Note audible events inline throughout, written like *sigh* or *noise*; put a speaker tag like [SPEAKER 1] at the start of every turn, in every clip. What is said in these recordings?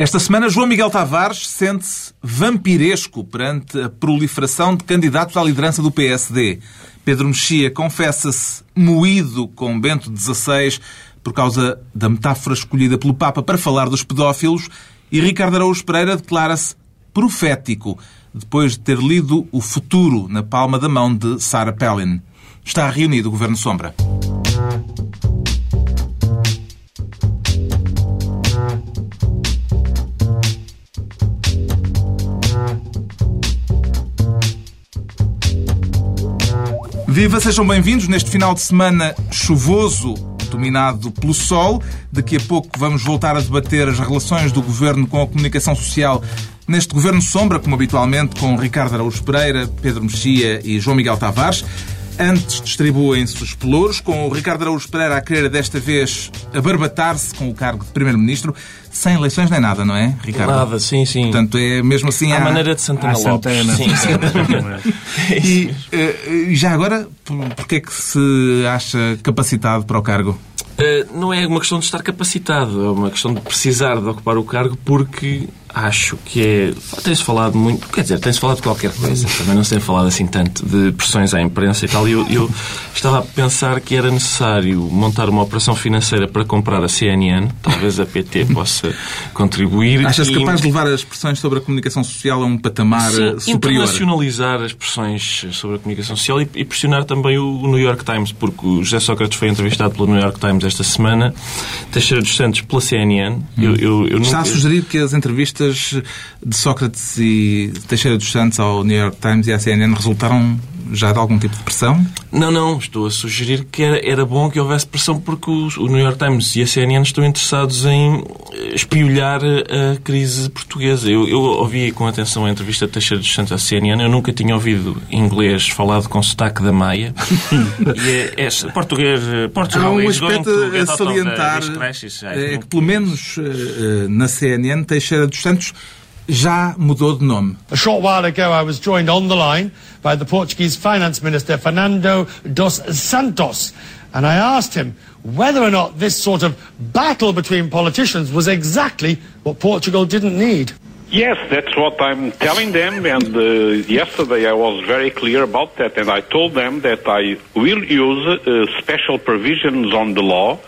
[SPEAKER 1] Esta semana, João Miguel Tavares sente-se vampiresco perante a proliferação de candidatos à liderança do PSD. Pedro Mexia confessa-se moído com Bento XVI por causa da metáfora escolhida pelo Papa para falar dos pedófilos e Ricardo Araújo Pereira declara-se profético depois de ter lido o futuro na palma da mão de Sarah Palin. Está reunido o Governo Sombra. Viva, sejam bem-vindos neste final de semana chuvoso, dominado pelo sol. Daqui a pouco vamos voltar a debater as relações do governo com a comunicação social neste governo sombra, como habitualmente, com Ricardo Araújo Pereira, Pedro Mexia e João Miguel Tavares. Antes distribuem-se os pelouros, com o Ricardo Araújo Pereira a querer desta vez abarbatar-se com o cargo de Primeiro-Ministro, sem eleições nem nada, não é, Ricardo?
[SPEAKER 2] Nada, sim, sim.
[SPEAKER 1] Portanto, é mesmo assim...
[SPEAKER 2] À
[SPEAKER 1] há-
[SPEAKER 2] maneira de Santana Lopes.
[SPEAKER 3] Santana.
[SPEAKER 2] Sim, sim. *laughs*
[SPEAKER 1] E eh, já agora, por- porquê é que se acha capacitado para o cargo?
[SPEAKER 2] Eh, não é uma questão de estar capacitado, é uma questão de precisar de ocupar o cargo porque acho que é. Tem-se falado muito, quer dizer, tem-se falado de qualquer coisa, também não se tem falado assim tanto de pressões à imprensa e tal. E eu, eu estava a pensar que era necessário montar uma operação financeira para comprar a CNN, talvez a PT *laughs* possa contribuir.
[SPEAKER 1] Achas
[SPEAKER 2] e-
[SPEAKER 1] capaz de levar as pressões sobre a comunicação social a um patamar
[SPEAKER 2] Sim,
[SPEAKER 1] eh, superior?
[SPEAKER 2] internacionalizar as pressões sobre a comunicação social e, e pressionar também o, o New York Times, porque o José Sócrates foi entrevistado pelo New York Times esta semana, Teixeira dos Santos pela CNN. Eu, eu, eu
[SPEAKER 1] Está a sugerir que as entrevistas de Sócrates e Teixeira dos Santos ao New York Times e à CNN resultaram já de algum tipo de pressão?
[SPEAKER 2] Não, não, estou a sugerir que era, era bom que houvesse pressão porque os- o New York Times e a CNN estão interessados em eh, espiolhar a crise portuguesa. Eu, eu ouvi com atenção a entrevista de Teixeira dos Santos à CNN, eu nunca tinha ouvido inglês falado com sotaque da Maia. *laughs* e é, é português, eh, Portugal
[SPEAKER 1] Há um aspecto
[SPEAKER 2] to
[SPEAKER 1] a salientar, é que pelo menos eh, eh, na CNN Teixeira dos Santos já mudou de nome.
[SPEAKER 4] A short while ago, I was joined on the line by the Portuguese Finance Minister, Fernando dos Santos, and I asked him whether or not this sort of battle between politicians was exactly what Portugal didn't need.
[SPEAKER 5] Yes, that's what I'm telling them. And uh, yesterday I was very clear about that. And I told them that I will use uh, special provisions on the law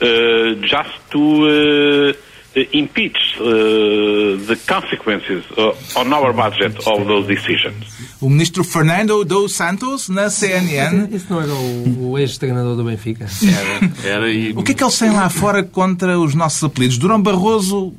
[SPEAKER 5] uh, just to uh, impeach uh, the consequences uh, on our budget of those decisions.
[SPEAKER 1] O ministro Fernando dos Santos na CNN.
[SPEAKER 6] Isso não era o, o ex-treinador do Benfica?
[SPEAKER 2] Era, e,
[SPEAKER 1] O que é que eles têm lá fora contra os nossos apelidos? Durão Barroso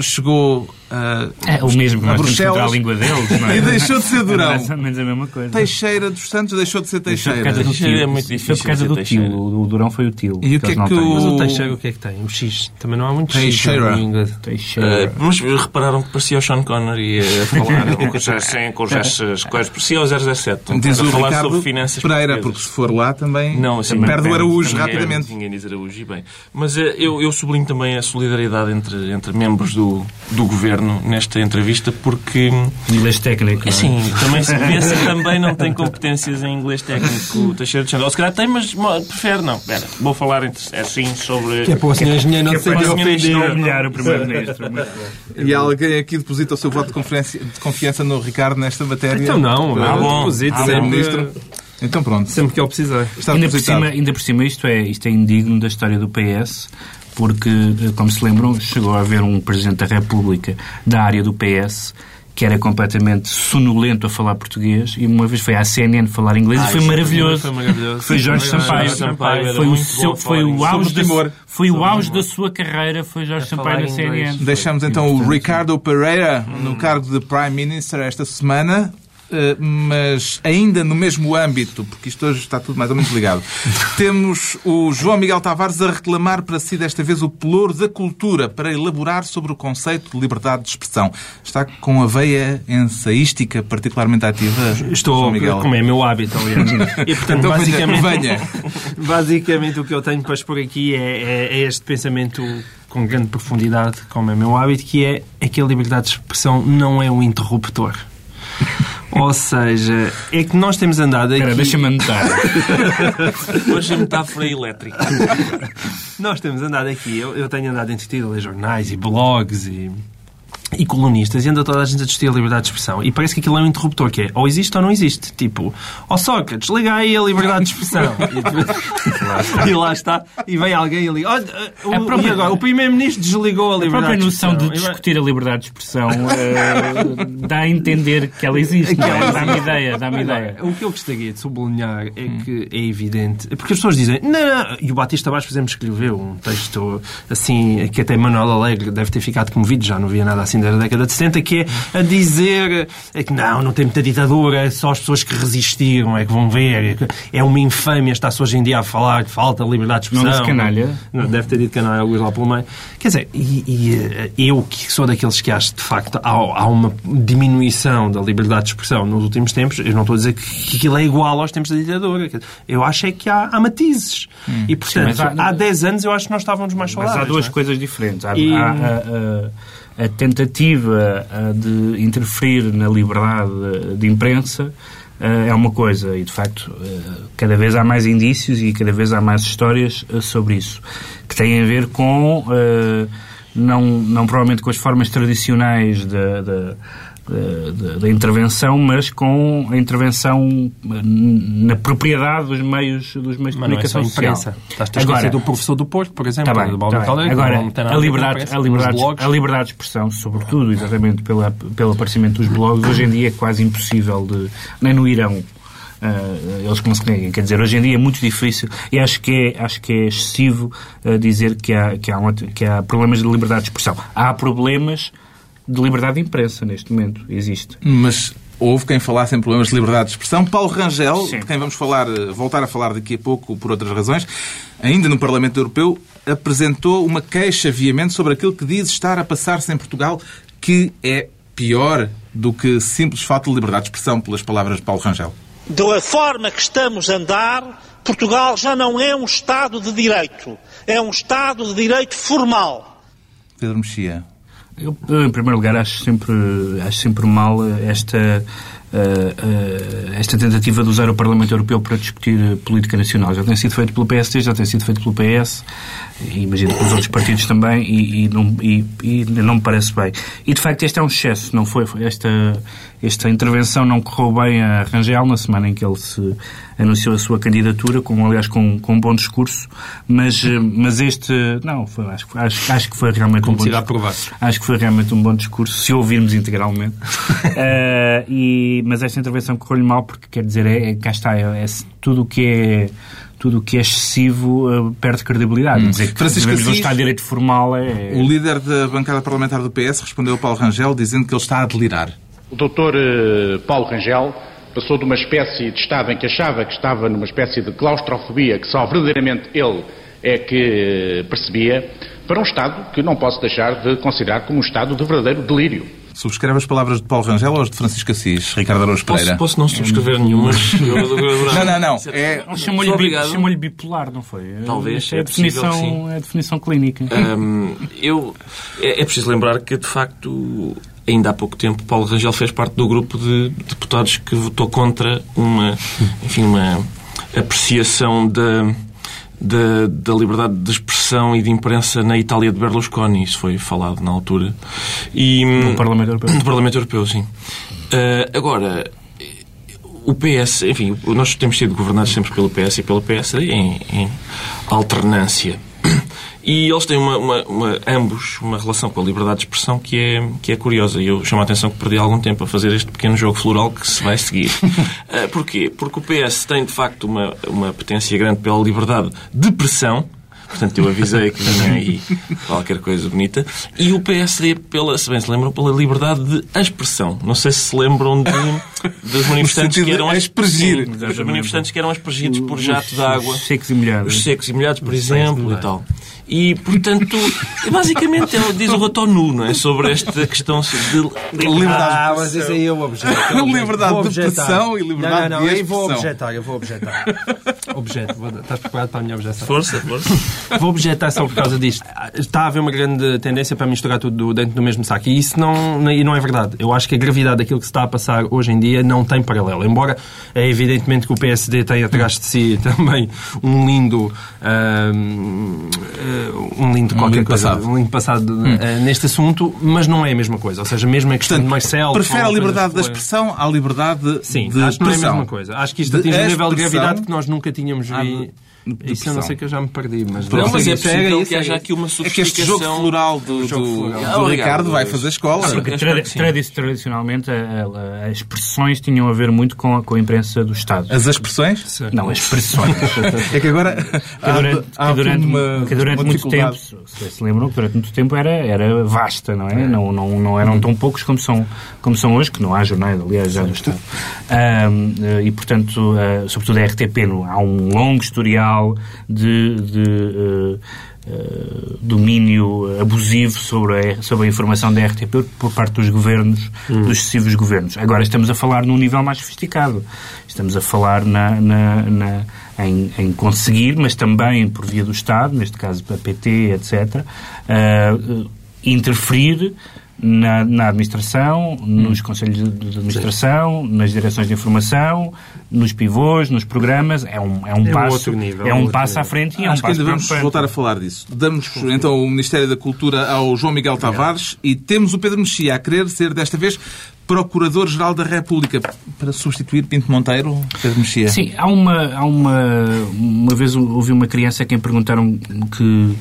[SPEAKER 1] chegou a,
[SPEAKER 3] É o mesmo que
[SPEAKER 1] a
[SPEAKER 3] nós temos contra a
[SPEAKER 1] Bruxelas
[SPEAKER 3] língua deles, não é? *laughs*
[SPEAKER 1] e deixou de ser *laughs*
[SPEAKER 3] É
[SPEAKER 1] Durão.
[SPEAKER 3] mais ou menos a mesma coisa.
[SPEAKER 1] Teixeira dos Santos deixou de ser
[SPEAKER 3] Foi por
[SPEAKER 1] Teixeira.
[SPEAKER 3] causa do
[SPEAKER 2] Teixeira
[SPEAKER 3] tio.
[SPEAKER 2] é muito
[SPEAKER 3] Foi
[SPEAKER 2] difícil
[SPEAKER 3] por causa do
[SPEAKER 2] Teixeira.
[SPEAKER 3] tio. O Durão foi o tio.
[SPEAKER 1] E o que é que
[SPEAKER 3] têm.
[SPEAKER 1] o-
[SPEAKER 6] Mas o Teixeira o que é que tem? O X. Também não há muito X
[SPEAKER 1] Teixeira.
[SPEAKER 6] inglês.
[SPEAKER 2] eh,
[SPEAKER 3] Teixeira.
[SPEAKER 2] mas repararam que parecia o Sean Connery a falar com coisas assim, *laughs* com essas coisas. Parecia o 007.
[SPEAKER 1] Diz o
[SPEAKER 2] falar
[SPEAKER 1] Ricardo
[SPEAKER 2] sobre finanças
[SPEAKER 1] Pereira,
[SPEAKER 2] portuguesas.
[SPEAKER 1] porque se for lá também
[SPEAKER 2] Não, assim,
[SPEAKER 1] perde o. Araújo rapidamente.
[SPEAKER 2] Ninguém diz Araújo, e bem. Mas eh, eu, eu sublinho também a solidariedade entre, entre membros do, do nesta entrevista, porque,
[SPEAKER 3] Inglês técnico. é?
[SPEAKER 2] assim, também se vê se *laughs* também não tem competências em inglês técnico o Teixeira de Xandão. Ou se calhar tem, mas prefere não. Espera, vou falar assim sobre...
[SPEAKER 6] Que é para o senhor engenheiro não
[SPEAKER 3] Que é
[SPEAKER 6] se sentir
[SPEAKER 2] o
[SPEAKER 3] humilhar Primeiro-Ministro. *laughs*
[SPEAKER 1] E alguém aqui deposita o seu voto de confiança, de confiança no Ricardo nesta matéria?
[SPEAKER 6] Então não,
[SPEAKER 1] Ah,
[SPEAKER 6] eu
[SPEAKER 2] bom.
[SPEAKER 6] deposito sempre,
[SPEAKER 1] ministro. Então pronto.
[SPEAKER 6] sempre que ele precisar.
[SPEAKER 1] Está
[SPEAKER 3] Ainda por, cima, ainda por cima, isto é, isto é indigno da história do PS, porque, eh, como se lembram, chegou a haver um Presidente da República da área do PS que era completamente sonolento a falar português e uma vez foi à CNN falar inglês
[SPEAKER 2] Ah,
[SPEAKER 3] e foi
[SPEAKER 2] isso
[SPEAKER 3] maravilhoso.
[SPEAKER 2] foi maravilhoso.
[SPEAKER 3] Foi Jorge Sampaio. Foi o, seu, foi o auge, da, foi o auge da sua carreira, foi Jorge Sampaio na. CNN.
[SPEAKER 1] Deixamos então o Ricardo Pereira no cargo de Prime Minister esta semana. Eh, Mas ainda no mesmo âmbito, porque isto hoje está tudo mais ou menos ligado, *laughs* temos o João Miguel Tavares a reclamar para si desta vez o pelouro da cultura para elaborar sobre o conceito de liberdade de expressão. Está com a veia ensaística particularmente ativa, João
[SPEAKER 6] Estou,
[SPEAKER 1] Miguel?
[SPEAKER 6] como é meu hábito, aliás. E, portanto,
[SPEAKER 1] Então,
[SPEAKER 6] basicamente,
[SPEAKER 1] venha. *laughs*
[SPEAKER 6] basicamente o que eu tenho para expor aqui é, é- é este pensamento com grande profundidade, como é meu hábito, que é é que a liberdade de expressão não é um interruptor. Ou seja, é que nós temos andado aqui...
[SPEAKER 3] Espera, deixa-me anotar. *laughs*
[SPEAKER 2] Hoje a metáfora é elétrica.
[SPEAKER 6] Nós temos andado aqui, eu, eu tenho andado entretido a ler jornais e blogs e e colunistas e anda toda a gente a discutir a liberdade de expressão e parece que aquilo é um interruptor que é ou existe ou não existe. Tipo, ó oh Sócrates, liga aí a liberdade de expressão. *laughs* e, e lá está. E vem alguém ali. Olha, o,
[SPEAKER 3] A própria-
[SPEAKER 6] e agora, o Primeiro-Ministro desligou a
[SPEAKER 3] A
[SPEAKER 6] liberdade
[SPEAKER 3] própria
[SPEAKER 6] de
[SPEAKER 3] noção
[SPEAKER 6] expressão.
[SPEAKER 3] de
[SPEAKER 6] E vai-
[SPEAKER 3] discutir a liberdade de expressão eh, dá a entender que ela existe. é? Dá-me ideia, dá-me ideia.
[SPEAKER 6] O que eu gostaria de sublinhar é que é evidente. Porque as pessoas dizem, não, não. E o Batista Baixo, por exemplo, escreveu um texto assim, que até Manuel Alegre deve ter ficado comovido, já não via nada assim da década de 70, que é a dizer é que não, não tem muita ditadura, é só as pessoas que resistiram é que vão ver. é É uma infâmia estar-se hoje em dia a falar que falta liberdade de
[SPEAKER 3] Não
[SPEAKER 6] expressão.
[SPEAKER 3] disse canalha?
[SPEAKER 6] Não, deve ter dito canalha alguns lá pelo meio. Quer dizer, e, e, eh, eu que sou daqueles que acho de facto há, há uma diminuição da liberdade de expressão nos últimos tempos, eu não estou a dizer que, aquilo é igual aos tempos da ditadura. Eu acho é que há, há matizes. E portanto,
[SPEAKER 3] mas há-
[SPEAKER 6] há 10 anos eu acho que nós estávamos mais
[SPEAKER 3] Mas
[SPEAKER 6] saudáveis.
[SPEAKER 3] há duas
[SPEAKER 6] não é?
[SPEAKER 3] coisas diferentes. Há,
[SPEAKER 6] E-
[SPEAKER 3] há a, a- tentativa de interferir na liberdade de imprensa é uma coisa e, de facto, cada vez há mais indícios e cada vez há mais histórias sobre isso, que têm a ver com, não, não provavelmente com as formas tradicionais da, da- intervenção, mas com a intervenção ah, na propriedade dos meios, dos meios de
[SPEAKER 6] Mas não é só
[SPEAKER 3] comunicação
[SPEAKER 6] a
[SPEAKER 3] social.
[SPEAKER 6] imprensa. Estás a esquecer do professor do Porto, por exemplo,
[SPEAKER 3] Tá bem,
[SPEAKER 6] do Baldo
[SPEAKER 3] tá.
[SPEAKER 6] Caldeira,
[SPEAKER 3] Agora, a liberdade,
[SPEAKER 6] imprensa,
[SPEAKER 3] a, liberdade, a liberdade de expressão, sobretudo, exatamente pela, pelo aparecimento dos blogs, hoje em dia é quase impossível de... Nem no Irão ah, eles conseguem. Quer dizer, hoje em dia é muito difícil e acho que é, acho que é excessivo ah, dizer que há, que, há uma- que há problemas de liberdade de expressão. Há problemas de liberdade de imprensa neste momento. Existe.
[SPEAKER 1] Mas houve quem falasse em problemas de liberdade de expressão. Paulo Rangel,
[SPEAKER 3] Sim.
[SPEAKER 1] de quem vamos falar, eh, voltar a falar daqui a pouco por outras razões, ainda no Parlamento Europeu, apresentou uma queixa veemente sobre aquilo que diz estar a passar-se em Portugal, que é pior do que simples falta de liberdade de expressão, pelas palavras de Paulo Rangel.
[SPEAKER 7] Da forma que estamos a andar, Portugal já não é um Estado de Direito. É um Estado de Direito formal.
[SPEAKER 1] Pedro Mexia.
[SPEAKER 3] Eu, em primeiro lugar, acho sempre, acho sempre mal esta, eh, eh, esta tentativa de usar o Parlamento Europeu para discutir política nacional. Já tem sido feito pelo PSD, já tem sido feito pelo PS, e imagino pelos outros partidos também, e, e não, e, e não me parece bem. E, de facto, este é um excesso. Não foi esta, esta intervenção não correu bem a Rangel na semana em que ele se anunciou a sua candidatura, com, aliás, com, com um bom discurso, mas, eh, mas este, não, foi, acho, que- acho, acho que foi realmente um
[SPEAKER 6] Como
[SPEAKER 3] bom
[SPEAKER 6] se irá
[SPEAKER 3] discurso. Acho que foi realmente um bom discurso, se ouvirmos integralmente. *laughs* Eh, e, mas esta intervenção correu-lhe mal porque, quer dizer, é, é- cá está, é, é tudo o que é tudo o que é excessivo eh, perde credibilidade. Dizer que
[SPEAKER 1] Francisco Assis-
[SPEAKER 3] estar de direito formal é...
[SPEAKER 1] O líder da bancada parlamentar do PS respondeu a Paulo Rangel dizendo que ele está a delirar.
[SPEAKER 8] O doutor eh, Paulo Rangel passou de uma espécie de estado em que achava que estava numa espécie de claustrofobia, que só verdadeiramente ele é que eh, percebia, para um estado que não posso deixar de considerar como um estado de verdadeiro delírio.
[SPEAKER 1] Subscreve as palavras de Paulo Rangel ou as de Francisco Assis, Ricardo Araújo Pereira?
[SPEAKER 2] Posso, posso não subscrever nenhuma. *laughs*
[SPEAKER 1] Não, não, não. É,
[SPEAKER 3] Ele chamou-lhe chamou-lhe bipolar, não foi?
[SPEAKER 2] Talvez,
[SPEAKER 3] é, a
[SPEAKER 2] é que
[SPEAKER 3] definição,
[SPEAKER 2] sim.
[SPEAKER 3] é a definição clínica.
[SPEAKER 2] Hum, eu, é, é preciso lembrar que, de facto, ainda há pouco tempo, Paulo Rangel fez parte do grupo de deputados que votou contra uma, enfim, uma apreciação da, da, da liberdade de expressão e de imprensa na Itália de Berlusconi. Isso foi falado na altura. E,
[SPEAKER 3] No Parlamento Europeu.
[SPEAKER 2] do Parlamento Europeu, sim. Ah, agora, o PS, enfim, nós temos sido governados sempre pelo PS e pelo PSD em, em alternância. E eles têm uma, uma- uma- ambos uma relação com a liberdade de expressão que é, que é curiosa. E eu chamo a atenção que perdi algum tempo a fazer este pequeno jogo floral que se vai seguir. *laughs* Ah, Porquê? Porque o PS tem, de facto, uma, uma potência grande pela liberdade de pressão. Portanto, eu avisei que vinha aí qualquer coisa bonita. E o PSD, pela, se bem se lembram, pela liberdade de expressão. Não sei se se lembram de, dos manifestantes que eram
[SPEAKER 1] aspergir.
[SPEAKER 2] Sim, os manifestantes que eram aspergidos por jato de
[SPEAKER 3] Os
[SPEAKER 2] água.
[SPEAKER 3] secos e molhados.
[SPEAKER 2] Os secos e molhados, por exemplo, e tal. E, portanto, *laughs* basicamente, ele diz o Rotonu, não é? Sobre esta questão de
[SPEAKER 1] liberdade
[SPEAKER 6] Ah, mas isso aí eu *laughs* objeto.
[SPEAKER 1] Liberdade
[SPEAKER 6] Vou
[SPEAKER 1] de expressão e liberdade
[SPEAKER 6] não, não, não,
[SPEAKER 1] de
[SPEAKER 6] aí vou
[SPEAKER 1] expressão.
[SPEAKER 6] objetar, eu vou objetar. *laughs* Objeto, vou- estás preparado para a minha objeção?
[SPEAKER 2] força, força.
[SPEAKER 6] Vou objetar só por causa disto. Está a haver uma grande tendência para misturar tudo dentro do mesmo saco. E isso não, e não é verdade. Eu acho que a gravidade daquilo que se está a passar hoje em dia não tem paralelo. Embora é evidentemente que o PSD tem atrás de si também um lindo um link de qualquer coisa,
[SPEAKER 1] passado.
[SPEAKER 6] um link passado uh, neste assunto, mas não é a mesma coisa. Ou seja, mesmo a questão de Marcelo...
[SPEAKER 1] prefere a liberdade da
[SPEAKER 6] que foi-
[SPEAKER 1] expressão à liberdade
[SPEAKER 6] Sim,
[SPEAKER 1] de
[SPEAKER 6] acho que não é a mesma coisa. Acho que isto
[SPEAKER 1] De
[SPEAKER 6] atinge um nível de gravidade que nós nunca tínhamos
[SPEAKER 1] à
[SPEAKER 6] vi.
[SPEAKER 1] de
[SPEAKER 6] Isso eu não sei que eu já me perdi, mas...
[SPEAKER 2] Não, mas é
[SPEAKER 6] Isso
[SPEAKER 2] possível
[SPEAKER 6] isso
[SPEAKER 2] que haja aqui uma
[SPEAKER 1] É que este jogo floral do,
[SPEAKER 6] jogo
[SPEAKER 1] do-
[SPEAKER 6] floral.
[SPEAKER 1] do Ricardo vai fazer escola.
[SPEAKER 3] Tradicionalmente a- a- as expressões tinham a ver muito com a, com a imprensa do Estado.
[SPEAKER 1] As expressões?
[SPEAKER 3] Não, as expressões. *laughs*
[SPEAKER 1] É que agora
[SPEAKER 3] que durante,
[SPEAKER 1] há,
[SPEAKER 3] que durante,
[SPEAKER 1] uma,
[SPEAKER 3] que durante
[SPEAKER 1] uma
[SPEAKER 3] muito tempo, se se lembram que durante muito tempo era, era vasta, não é? Não, não, não eram tão poucos como são, como são hoje, que não há jornais, aliás, já do Estado. Ahm, eh, e, portanto, eh, sobretudo a RTP, no- há um longo historial de, de eh, domínio abusivo sobre a, sobre a informação da RTP por parte dos governos, dos sucessivos governos. Agora estamos a falar num nível mais sofisticado. Estamos a falar na, na- na- em, em conseguir, mas também por via do Estado, neste caso a PT, etc., eh, interferir na, na administração, nos conselhos de, de administração, nas direções de informação, nos pivôs, nos programas. É um, é um
[SPEAKER 6] É um
[SPEAKER 3] passo,
[SPEAKER 6] outro nível,
[SPEAKER 3] é
[SPEAKER 6] um
[SPEAKER 3] um passo à
[SPEAKER 6] nível.
[SPEAKER 3] frente e é um
[SPEAKER 1] Acho que
[SPEAKER 3] passo
[SPEAKER 1] ainda vamos voltar a falar disso. Damos então o Ministério da Cultura ao João Miguel Tavares e temos o Pedro Mexia a querer ser desta vez Procurador-Geral da República para substituir Pinto Monteiro. Pedro Mexia.
[SPEAKER 3] Sim, há uma, há uma. Uma vez ouvi uma criança a quem perguntaram que.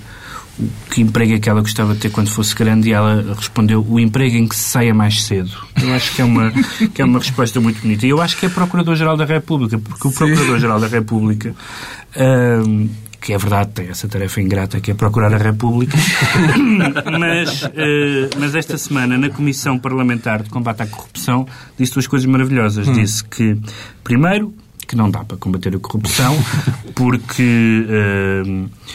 [SPEAKER 3] Que emprego é que ela gostava de ter quando fosse grande e ela respondeu o emprego em que se saia mais cedo. Eu acho que é uma, que é uma resposta muito bonita. E eu acho que é Procurador-Geral da República, porque o Procurador-Geral da República, hum, que é verdade, tem essa tarefa ingrata que é procurar a República, *laughs* mas, eh, mas esta semana, na Comissão Parlamentar de Combate à Corrupção, disse duas coisas maravilhosas. Disse que, primeiro, que não dá para combater a corrupção, porque. eh,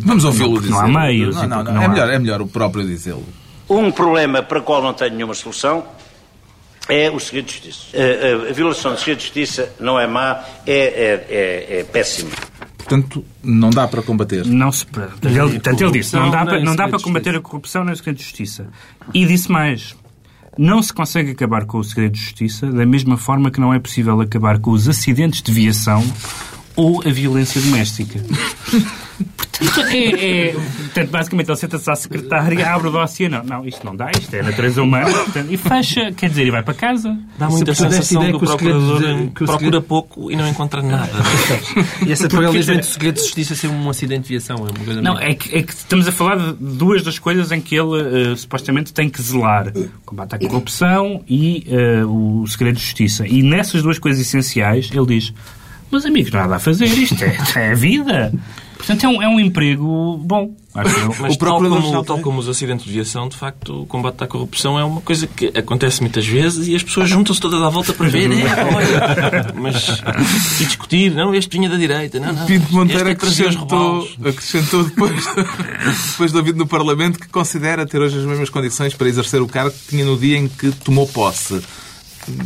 [SPEAKER 1] Vamos ouvi-lo dizer.
[SPEAKER 3] Não há meios.
[SPEAKER 1] Não, não, não.
[SPEAKER 3] não
[SPEAKER 1] É,
[SPEAKER 3] há-
[SPEAKER 1] melhor, é melhor o próprio dizê-lo.
[SPEAKER 9] Um problema para o qual não tenho nenhuma solução é o segredo de justiça. A, a- a violação do segredo de justiça não é má, é, é, é, é péssima.
[SPEAKER 1] Portanto, não dá para combater.
[SPEAKER 3] Não se. Portanto, ele, portanto, ele disse: não dá,
[SPEAKER 6] Corrupção,
[SPEAKER 3] para, não dá para combater a corrupção nem o segredo de justiça. E disse mais: não se consegue acabar com o segredo de justiça da mesma forma que não é possível acabar com os acidentes de viação ou a violência doméstica. *laughs* Portanto, é, é- portanto, basicamente, ele senta-se à secretária, abre o dossiê. Não, não, isto não dá, isto é a natureza humana. portanto, e fecha, quer dizer, e vai para casa.
[SPEAKER 2] Dá muita
[SPEAKER 6] Se
[SPEAKER 2] sensação
[SPEAKER 6] ideia
[SPEAKER 2] do
[SPEAKER 6] que segredo
[SPEAKER 2] procurador
[SPEAKER 6] de- que o
[SPEAKER 2] procura
[SPEAKER 6] segredo-
[SPEAKER 2] pouco e não encontra nada. *laughs*
[SPEAKER 6] E essa paralismo entre o segredo de justiça ser um acidente de viação é uma coisa
[SPEAKER 3] Não, é que, é que estamos a falar de duas das coisas em que ele eh, supostamente tem que zelar: o combate à corrupção e eh, o segredo de justiça. E nessas duas coisas essenciais, ele diz: Meus amigos, nada a fazer, isto é, *laughs* é a vida. Portanto, é um, é um emprego bom.
[SPEAKER 2] Mas *laughs*
[SPEAKER 1] O
[SPEAKER 2] tal como, tal como os acidentes de viação, de facto, o combate à corrupção é uma coisa que acontece muitas vezes e as pessoas juntam-se todas à volta para ver, é, *laughs* olha, mas e discutir, não, este vinha da direita, não, não.
[SPEAKER 1] Pinto Monteiro
[SPEAKER 2] é
[SPEAKER 1] acrescentou, acrescentou depois, depois de ouvido no Parlamento que considera ter hoje as mesmas condições para exercer o cargo que tinha no dia em que tomou posse.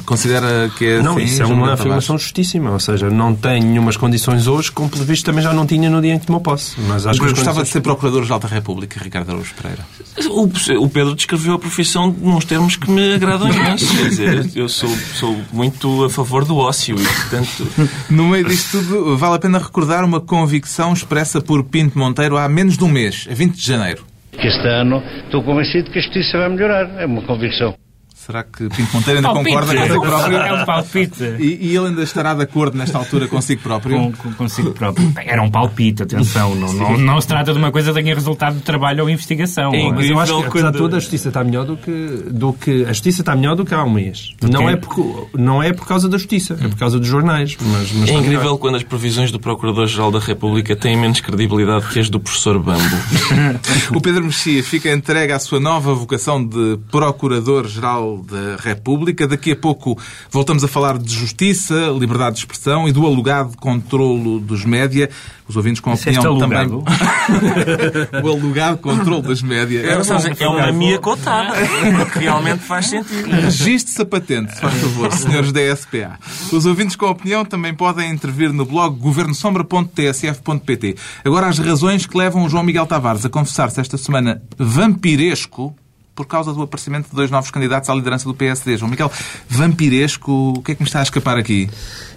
[SPEAKER 1] Considera que é
[SPEAKER 6] Não,
[SPEAKER 1] assim,
[SPEAKER 6] isso é uma afirmação justíssima. Ou seja, não tem nenhumas condições hoje, como pelo visto também já não tinha no dia em que tomou posse. Mas acho
[SPEAKER 1] Tavares?
[SPEAKER 6] que
[SPEAKER 1] Gostava de ser Procurador-Geral da República, Ricardo Araújo Pereira.
[SPEAKER 2] O, o Pedro descreveu a profissão nos termos que me agradam *laughs* imenso. Quer dizer, eu sou, sou muito a favor do ócio e, portanto,
[SPEAKER 1] No meio disto tudo, vale a pena recordar uma convicção expressa por Pinto Monteiro há menos de um mês, a 20 de janeiro.
[SPEAKER 9] Que este ano estou convencido que a justiça vai melhorar. É uma convicção.
[SPEAKER 1] Será que Pinto Monteiro ainda *laughs*
[SPEAKER 3] Palpite.
[SPEAKER 1] concorda consigo
[SPEAKER 3] É
[SPEAKER 1] próprio?
[SPEAKER 3] um palpite.
[SPEAKER 1] E, e ele ainda estará de acordo nesta altura consigo próprio?
[SPEAKER 3] Com, com- consigo próprio. Era um palpite, atenção. Não, não, não se trata de uma coisa que tenha resultado de trabalho ou investigação.
[SPEAKER 2] É
[SPEAKER 6] Mas eu acho que, apesar de tudo, a justiça está melhor do que, do que... A justiça está melhor do que há um mês. Não
[SPEAKER 3] quê?
[SPEAKER 6] é, porque, não é por causa da justiça, é por causa dos jornais. Mas, mas
[SPEAKER 2] é incrível
[SPEAKER 6] melhor.
[SPEAKER 2] quando as previsões do Procurador-Geral da República têm menos credibilidade que as do professor Bambo. *laughs*
[SPEAKER 1] O Pedro Mexia fica entregue à sua nova vocação de Procurador-Geral da República. Daqui a pouco voltamos a falar de justiça, liberdade de expressão e do alugado controlo dos média. Os ouvintes com
[SPEAKER 3] Disseste
[SPEAKER 1] opinião também.
[SPEAKER 3] alugado? *laughs*
[SPEAKER 1] o alugado controle dos média.
[SPEAKER 2] É, sabes, é uma minha cotada. realmente faz sentido.
[SPEAKER 1] Registre-se a patente, se faz favor, *laughs* senhores da SPA. Os ouvintes com opinião também podem intervir no blog governosombra.tsf.pt. Agora, as razões que levam o João Miguel Tavares a confessar-se esta semana vampiresco por causa do aparecimento de dois novos candidatos à liderança do PSD. João Miguel, vampiresco, o que é que me está a escapar aqui?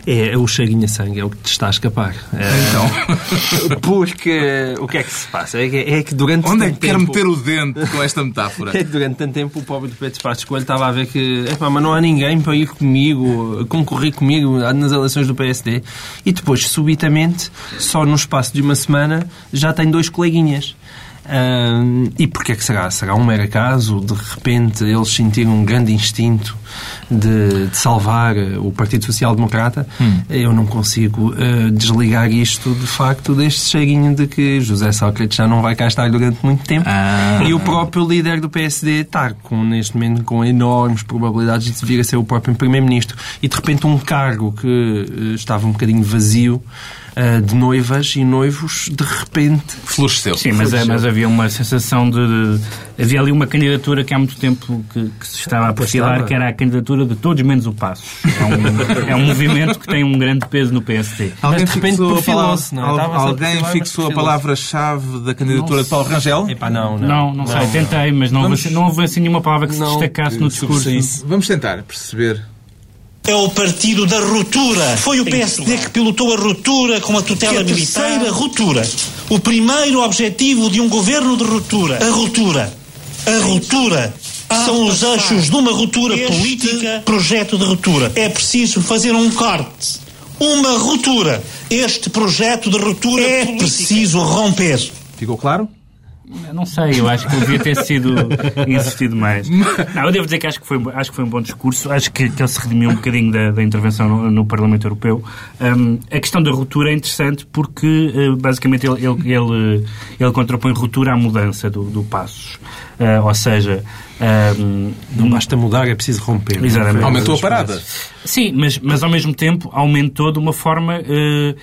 [SPEAKER 6] É, é o cheirinho a sangue, é o que te está a escapar.
[SPEAKER 1] Então, *laughs*
[SPEAKER 6] Porque o que é que se passa? É que, é que durante
[SPEAKER 1] onde é que quer
[SPEAKER 6] tempo-
[SPEAKER 1] meter o dente com esta metáfora? *laughs*
[SPEAKER 6] É que durante tanto tempo o pobre do Pedro Passos Coelho estava a ver que epá, mas não há ninguém para ir comigo, concorrer comigo nas eleições do PSD. E depois, subitamente, só no espaço de uma semana, já tem dois coleguinhas. E porquê é que será? Será um mero acaso? De repente eles sentiram um grande instinto de, de salvar eh, o Partido Social Democrata? Eu não consigo eh, desligar isto de facto deste cheirinho de que José Sócrates já não vai cá estar durante muito tempo.
[SPEAKER 1] Ah.
[SPEAKER 6] E o próprio líder do PSD está com, neste momento com enormes probabilidades de vir a ser o próprio Primeiro-Ministro. E de repente um cargo que eh, estava um bocadinho vazio eh, de noivas e noivos, de repente
[SPEAKER 1] Floresceu.
[SPEAKER 3] Sim, mas, é- mas havia uma sensação de, de- Havia ali uma candidatura que há muito tempo que, que se estava a perfilar, que era a candidatura de todos menos o Passo. É um, é um movimento que tem um grande peso no PSD.
[SPEAKER 1] Alguém
[SPEAKER 6] de repente
[SPEAKER 1] a
[SPEAKER 6] perfilou-se, não é?
[SPEAKER 1] al-
[SPEAKER 6] a
[SPEAKER 1] alguém
[SPEAKER 6] perfilar,
[SPEAKER 1] fixou a
[SPEAKER 6] mas
[SPEAKER 1] palavra-chave da candidatura de Paulo Rangel?
[SPEAKER 6] Epá, não, não.
[SPEAKER 3] Não, não, sei, tentei, mas não,
[SPEAKER 1] Vamos-
[SPEAKER 3] houve, não houve assim nenhuma palavra que se
[SPEAKER 6] Não,
[SPEAKER 3] destacasse
[SPEAKER 6] que
[SPEAKER 3] no discurso.
[SPEAKER 1] Vamos tentar perceber.
[SPEAKER 7] É o partido da ruptura. Foi o PSD que pilotou a ruptura com a tutela militar. A terceira ruptura. O primeiro objetivo de um governo de ruptura. A ruptura. A ruptura. São os eixos de uma ruptura política, projeto de ruptura. É preciso fazer um corte. Uma ruptura. Este projeto de ruptura é preciso romper.
[SPEAKER 1] Ficou claro?
[SPEAKER 3] Não sei, eu acho que devia ter sido insistido mais. Não, eu devo dizer que acho que foi, acho que foi um bom discurso, acho que, que ele se redimiu um bocadinho da, da intervenção no, no Parlamento Europeu. Hum, a questão da ruptura é interessante porque, eh, basicamente, ele, ele, ele, ele contrapõe ruptura à mudança do, do Passos. Ah, ou seja, hum,
[SPEAKER 6] Não basta mudar, é preciso romper.
[SPEAKER 3] Exatamente.
[SPEAKER 1] Aumentou a parada.
[SPEAKER 3] Sim, mas, mas ao mesmo tempo aumentou de uma forma eh,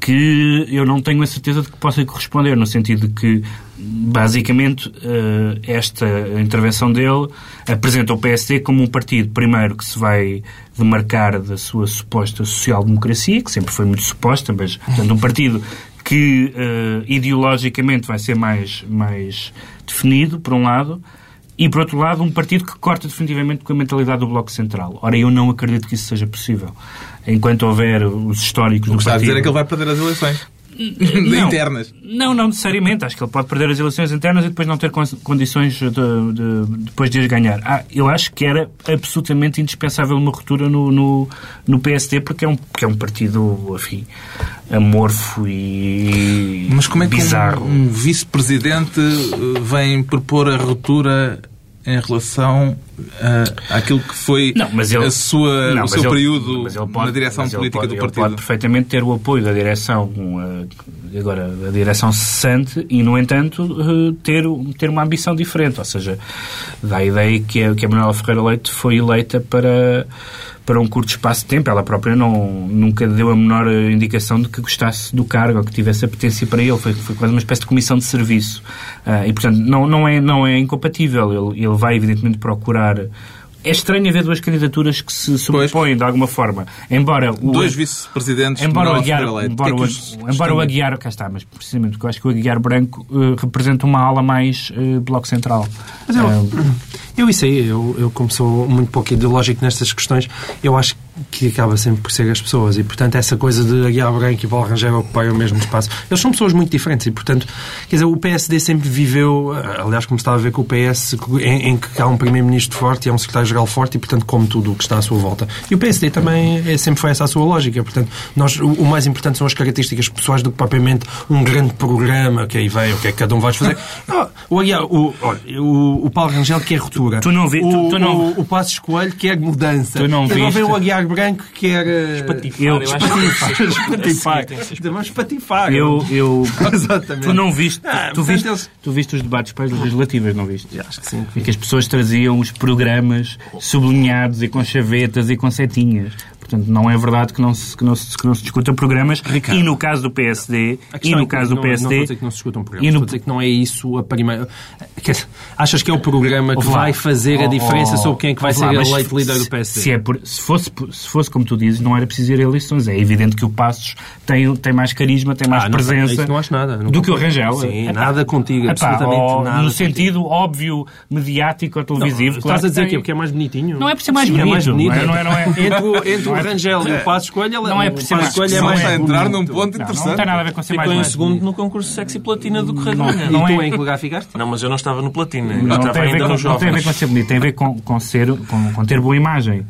[SPEAKER 3] que eu não tenho a certeza de que possa corresponder, no sentido de que, basicamente, eh, esta intervenção dele apresenta o PSD como um partido, primeiro, que se vai demarcar da sua suposta social-democracia, que sempre foi muito suposta, mas, portanto, um partido que eh, ideologicamente vai ser mais, mais definido, por um lado, e, por outro lado, um partido que corta definitivamente com a mentalidade do Bloco Central. Ora, eu não acredito que isso seja possível. Enquanto houver os históricos
[SPEAKER 1] O
[SPEAKER 3] do
[SPEAKER 1] que está a
[SPEAKER 3] partido...
[SPEAKER 1] dizer é que ele vai perder as eleições. *laughs*
[SPEAKER 3] Não.
[SPEAKER 1] internas.
[SPEAKER 3] Não, não necessariamente. Acho que ele pode perder as eleições internas e depois não ter con- condições de, de- depois de as ganhar. Ah, eu acho que era absolutamente indispensável uma ruptura no, no, no PSD porque é um, porque é um partido, enfim, amorfo e
[SPEAKER 1] Mas como é que
[SPEAKER 3] bizarro.
[SPEAKER 1] um, um vice-presidente eh, vem propor a ruptura em relação ah, àquilo que foi
[SPEAKER 3] Não, mas ele,
[SPEAKER 1] a sua,
[SPEAKER 3] Não,
[SPEAKER 1] o seu
[SPEAKER 3] ele-
[SPEAKER 1] período
[SPEAKER 3] ele
[SPEAKER 1] na
[SPEAKER 3] pode-
[SPEAKER 1] direção
[SPEAKER 3] ele
[SPEAKER 1] política
[SPEAKER 3] pode-
[SPEAKER 1] do
[SPEAKER 3] ele
[SPEAKER 1] partido?
[SPEAKER 3] pode perfeitamente ter o apoio da direção, eh, agora, da direção cessante, e, no entanto, eh, ter, ter uma ambição diferente. Ou seja, dá a ideia que a, que a Manuela Ferreira Leite foi eleita para, para um curto espaço de tempo. Ela própria não, nunca deu a menor indicação de que gostasse do cargo ou que tivesse apetência para ele. Foi, foi quase uma espécie de comissão de serviço. Ah, e, portanto, não, não, é, não é incompatível. Ele, ele vai, evidentemente, procurar. É estranho haver duas candidaturas que se sobrepõem de alguma forma. Embora o,
[SPEAKER 1] Dois vice-presidentes de
[SPEAKER 3] Embora o Aguiar,
[SPEAKER 1] Leite.
[SPEAKER 3] embora,
[SPEAKER 1] O que é que
[SPEAKER 3] embora o? Aguiar, cá está, mas precisamente porque eu acho que o Aguiar Branco eh, representa uma ala mais eh, Bloco Central.
[SPEAKER 6] Mas eu,
[SPEAKER 3] Ah,
[SPEAKER 6] eu isso aí, eu, eu como sou muito pouco ideológico nestas questões, eu acho que acaba sempre por ser as pessoas e, portanto, essa coisa de Aguiar Branco e Paulo Rangel ocuparem o mesmo espaço, eles são pessoas muito diferentes e, portanto, quer dizer, o PSD sempre viveu, eh, aliás, como se estava a ver com o PS, em, em que há um primeiro-ministro forte e há um secretário-geral forte e, portanto, come tudo o que está à sua volta. E o PSD também é, sempre foi essa a sua lógica, portanto, nós, o, o mais importante são as características pessoais do que propriamente um grande programa que aí vem, o que é que cada um vai fazer. *laughs* Ah, o, Aguiar, o, olha, o, o Paulo Rangel quer ruptura.
[SPEAKER 3] Tu não vi- tu-
[SPEAKER 6] o,
[SPEAKER 3] tu não-
[SPEAKER 6] o, o Passos Coelho quer mudança.
[SPEAKER 3] Tu não
[SPEAKER 6] e agora
[SPEAKER 3] viste-
[SPEAKER 6] vem o Aguiar Branco que eh,
[SPEAKER 2] Espatifar,
[SPEAKER 3] Eu-
[SPEAKER 2] eu que
[SPEAKER 6] Espatifar.
[SPEAKER 2] Que ser
[SPEAKER 6] Vamos espatifar.
[SPEAKER 3] eu, eu,
[SPEAKER 6] Exatamente.
[SPEAKER 3] tu não viste,
[SPEAKER 6] Ah,
[SPEAKER 3] tu, viste
[SPEAKER 6] eles-
[SPEAKER 3] tu viste os debates para as legislativas, não viste?
[SPEAKER 6] Acho que sim.
[SPEAKER 3] Em que as pessoas traziam os programas sublinhados e com chavetas e com setinhas. Portanto, não é verdade que não se, que não se, que não se discutam programas.
[SPEAKER 1] Ricardo.
[SPEAKER 3] E no caso do PSD,
[SPEAKER 6] A
[SPEAKER 3] e
[SPEAKER 6] questão
[SPEAKER 3] no
[SPEAKER 6] é que
[SPEAKER 3] caso do
[SPEAKER 6] não, Não
[SPEAKER 3] PSD,
[SPEAKER 6] estou a dizer que não se escuta um programa.
[SPEAKER 3] e no-
[SPEAKER 6] a dizer que não é isso a primeira... Quer dizer, achas que é o programa que vai fazer a
[SPEAKER 3] Oh,
[SPEAKER 6] diferença sobre quem é que vai ser eleito líder do PSD?
[SPEAKER 3] Se, é por- se fosse, se fosse como tu dizes, não era preciso ir a eleições. É evidente que o Passos tem, tem mais carisma, tem mais
[SPEAKER 6] Ah, não,
[SPEAKER 3] presença
[SPEAKER 6] não acho nada. Não
[SPEAKER 3] do que o. Rangel.
[SPEAKER 6] Sim,
[SPEAKER 3] Epá,
[SPEAKER 6] nada contigo,
[SPEAKER 3] epá,
[SPEAKER 6] absolutamente
[SPEAKER 3] oh,
[SPEAKER 6] nada
[SPEAKER 3] No
[SPEAKER 6] contigo.
[SPEAKER 3] sentido óbvio, mediático ou
[SPEAKER 6] Não,
[SPEAKER 3] televisivo.
[SPEAKER 6] estás
[SPEAKER 3] claro
[SPEAKER 6] a dizer
[SPEAKER 3] que
[SPEAKER 6] que é porque é mais bonitinho?
[SPEAKER 3] Não é por ser mais
[SPEAKER 6] Sim,
[SPEAKER 3] bonito.
[SPEAKER 6] É mais bonito.
[SPEAKER 3] Não é, não é, não é.
[SPEAKER 6] Entre
[SPEAKER 3] Não
[SPEAKER 6] o
[SPEAKER 3] é-
[SPEAKER 6] Rangel e o Passos Coelho,
[SPEAKER 3] Não é por ser mais-
[SPEAKER 6] Coelho é mais
[SPEAKER 3] é-
[SPEAKER 1] a entrar num ponto interessante.
[SPEAKER 3] não tem nada a ver com ser
[SPEAKER 2] Ficou
[SPEAKER 3] mais
[SPEAKER 2] em
[SPEAKER 3] mais
[SPEAKER 2] segundo no concurso Sexy Platina do Correio da
[SPEAKER 3] Não,
[SPEAKER 2] Manhã.
[SPEAKER 3] não
[SPEAKER 6] E tu
[SPEAKER 3] é-
[SPEAKER 6] em que lugar ficaste?
[SPEAKER 2] Não, mas eu não estava no Platina.
[SPEAKER 3] Não tem, a ver com,
[SPEAKER 2] nos
[SPEAKER 3] não tem a ver
[SPEAKER 2] jovens.
[SPEAKER 3] com ser bonito, tem a ver com, com, ser, com, ter boa imagem.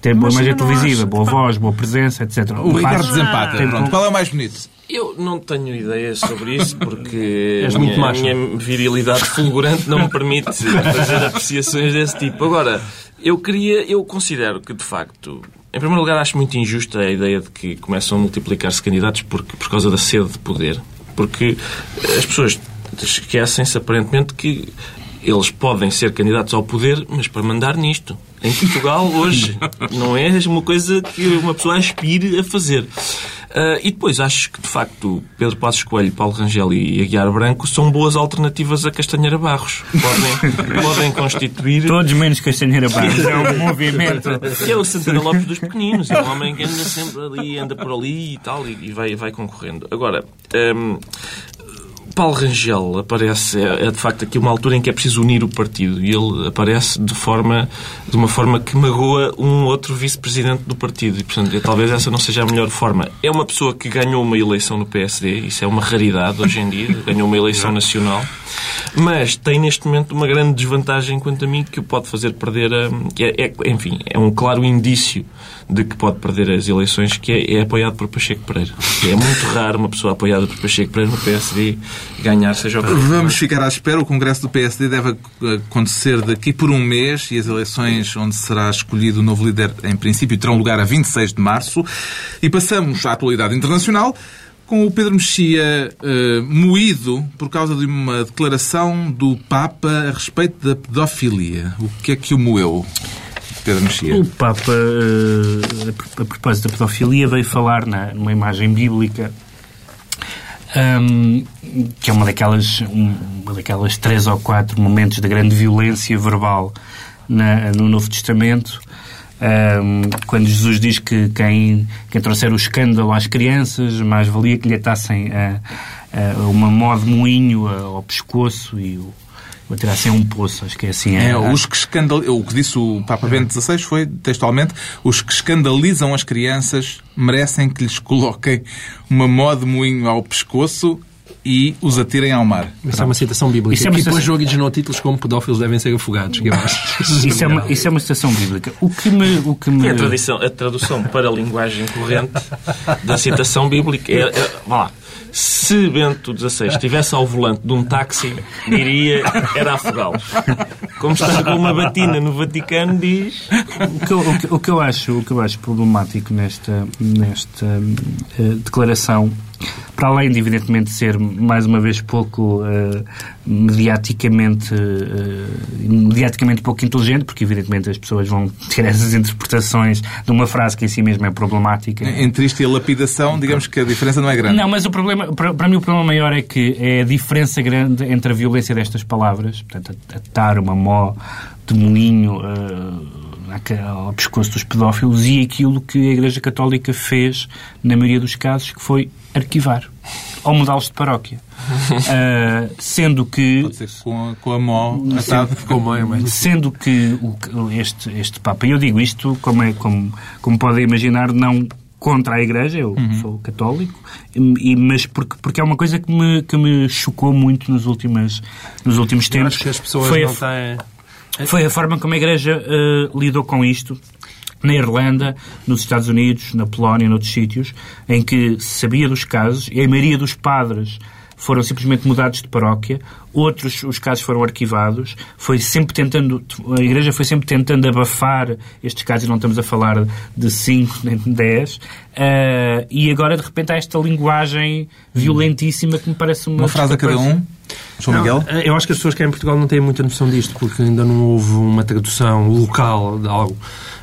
[SPEAKER 3] Ter boa imagem televisiva, boa voz, boa presença, etc.
[SPEAKER 1] O Ricardo desempata. Pronto. Qual é o mais bonito?
[SPEAKER 2] Eu não tenho ideia sobre isso porque a,
[SPEAKER 6] muito
[SPEAKER 2] minha, a minha virilidade fulgurante não me permite fazer apreciações desse tipo. Agora, eu queria, eu considero que de facto, em primeiro lugar, acho muito injusta a ideia de que começam a multiplicar-se candidatos porque, por causa da sede de poder. Porque as pessoas esquecem-se aparentemente que eles podem ser candidatos ao poder, mas para mandar nisto. Em Portugal, hoje, *laughs* não é uma coisa que uma pessoa aspire a fazer. Ah, e depois acho que, de facto, Pedro Passos Coelho, Paulo Rangel e Aguiar Branco são boas alternativas a Castanheira Barros. Podem, *laughs* podem constituir...
[SPEAKER 3] Todos menos Castanheira Barros. É um movimento.
[SPEAKER 2] É o Santana Lopes dos pequeninos. É um homem que anda sempre ali, anda por ali e tal, e, e vai, vai concorrendo. Agora, hum, Paulo Rangel aparece, é, é de facto aqui uma altura em que é preciso unir o partido e ele aparece de forma de uma forma que magoa um outro vice-presidente do partido e portanto talvez essa não seja a melhor forma. É uma pessoa que ganhou uma eleição no PSD, isso é uma raridade hoje em dia, *laughs* ganhou uma eleição nacional, mas tem neste momento uma grande desvantagem quanto a mim que o pode fazer perder a, é, é- enfim, é um claro indício de que pode perder as eleições que é, é apoiado por Pacheco Pereira. É muito raro uma pessoa apoiada por Pacheco Pereira no PSD ganhar, seja o que.
[SPEAKER 1] Vamos ficar à espera. O Congresso do PSD deve acontecer daqui por um mês e as eleições onde será escolhido o novo líder, em princípio, terão lugar a 26 de março. E passamos à atualidade internacional com o Pedro Mexia eh, moído por causa de uma declaração do Papa a respeito da pedofilia. O que é que o moeu, Pedro Mexia?
[SPEAKER 3] O Papa, eh, a pro- a propósito da pedofilia, veio falar numa imagem bíblica ahm, que é uma daquelas, um- uma daquelas três ou quatro momentos de grande violência verbal na- no Novo Testamento. ahm, quando Jesus diz que quem, quem trouxer o escândalo às crianças, mais valia que lhe atassem a, a uma mó de moinho ao pescoço e o, o atirassem a um poço. Acho que é assim.
[SPEAKER 1] É,
[SPEAKER 3] a-
[SPEAKER 1] os que escandal... O que disse o Papa Bento XVI foi, textualmente, os que escandalizam as crianças merecem que lhes coloquem uma mó de moinho ao pescoço e os atirem ao mar.
[SPEAKER 6] Isso é uma citação bíblica.
[SPEAKER 3] Isso é uma
[SPEAKER 6] e depois
[SPEAKER 3] citação-
[SPEAKER 6] originou títulos como pedófilos devem ser afogados. que eu acho. *laughs*
[SPEAKER 3] Isso é, uma, isso é uma citação bíblica. O que me. O que me
[SPEAKER 2] É a, tradição, a tradução para a linguagem corrente da citação bíblica. É, é, vá lá. Se Bento XVI estivesse ao volante de um táxi, diria era afogá-los. Como está com uma batina no Vaticano, diz.
[SPEAKER 3] o, que eu, o, que, o que eu acho, o que eu acho problemático nesta, nesta eh, declaração, para além de, evidentemente, ser, mais uma vez, pouco eh, mediaticamente, eh, mediaticamente pouco inteligente, porque, evidentemente, as pessoas vão ter *laughs* essas interpretações de uma frase que em si mesma é problemática.
[SPEAKER 1] Entre isto e a lapidação, digamos que a diferença não é grande.
[SPEAKER 3] Não, mas o problema, para, para mim o problema maior é que é a diferença grande entre a violência destas palavras, portanto, atar uma mó de moinho ca- ao pescoço dos pedófilos e aquilo que a Igreja Católica fez, na maioria dos casos, que foi arquivar ou mudá-los de paróquia. Eh, *laughs* sendo que
[SPEAKER 1] Pode ser com a, com a mó atado.
[SPEAKER 6] Mas...
[SPEAKER 3] Sendo que o- este, este Papa, e eu digo isto como, é, como, como podem imaginar, não contra a Igreja, eu sou católico, e, mas porque, porque é uma coisa que me, que me chocou muito nos, últimos nos últimos
[SPEAKER 6] Eu
[SPEAKER 3] tempos.
[SPEAKER 6] acho que as pessoas
[SPEAKER 3] foi, a,
[SPEAKER 6] não têm...
[SPEAKER 3] foi a forma como a Igreja eh, lidou com isto na Irlanda, nos Estados Unidos, na Polónia, noutros sítios, em que sabia dos casos e a maioria dos padres foram simplesmente mudados de paróquia, outros os casos foram arquivados, foi sempre tentando, a Igreja foi sempre tentando abafar estes casos, e não estamos a falar de 5 nem de 10, eh, e agora de repente há esta linguagem violentíssima que me parece uma,
[SPEAKER 1] Uma frase a cada um. João
[SPEAKER 6] Não,
[SPEAKER 1] Miguel?
[SPEAKER 6] eu acho que as pessoas que em Portugal não têm muita noção disto, porque ainda não houve uma tradução local de algo.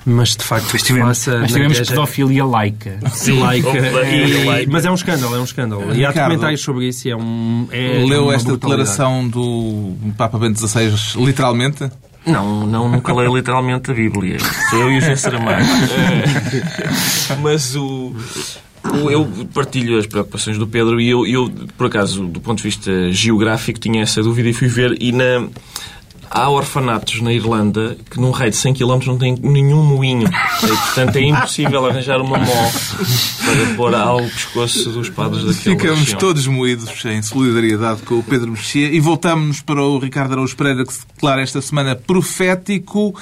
[SPEAKER 6] Mas de facto
[SPEAKER 3] Mas tivemos,
[SPEAKER 6] faça
[SPEAKER 3] mas tivemos
[SPEAKER 6] igreja-
[SPEAKER 3] pedofilia laica.
[SPEAKER 6] Sim, laica. E-. Mas é um escândalo, é um escândalo. E há
[SPEAKER 1] Ricardo,
[SPEAKER 6] comentários sobre isso e é um. É
[SPEAKER 1] Leu
[SPEAKER 6] uma
[SPEAKER 1] esta declaração do Papa Bento XVI literalmente?
[SPEAKER 2] Não, não, nunca leio literalmente a Bíblia. Sou eu e o José Saramago. *laughs* Mas o, o- Eu partilho as preocupações do Pedro e eu, eu, por acaso, do ponto de vista geográfico, tinha essa dúvida e fui ver. E na, há orfanatos na Irlanda que num raio de 100 km não tem nenhum moinho. E, portanto, é impossível arranjar uma mó para pôr ao pescoço dos padres daquela
[SPEAKER 1] Ficamos
[SPEAKER 2] região.
[SPEAKER 1] todos moídos em solidariedade com o Pedro Mexia e voltamos para o Ricardo Araújo Pereira, que se declara esta semana profético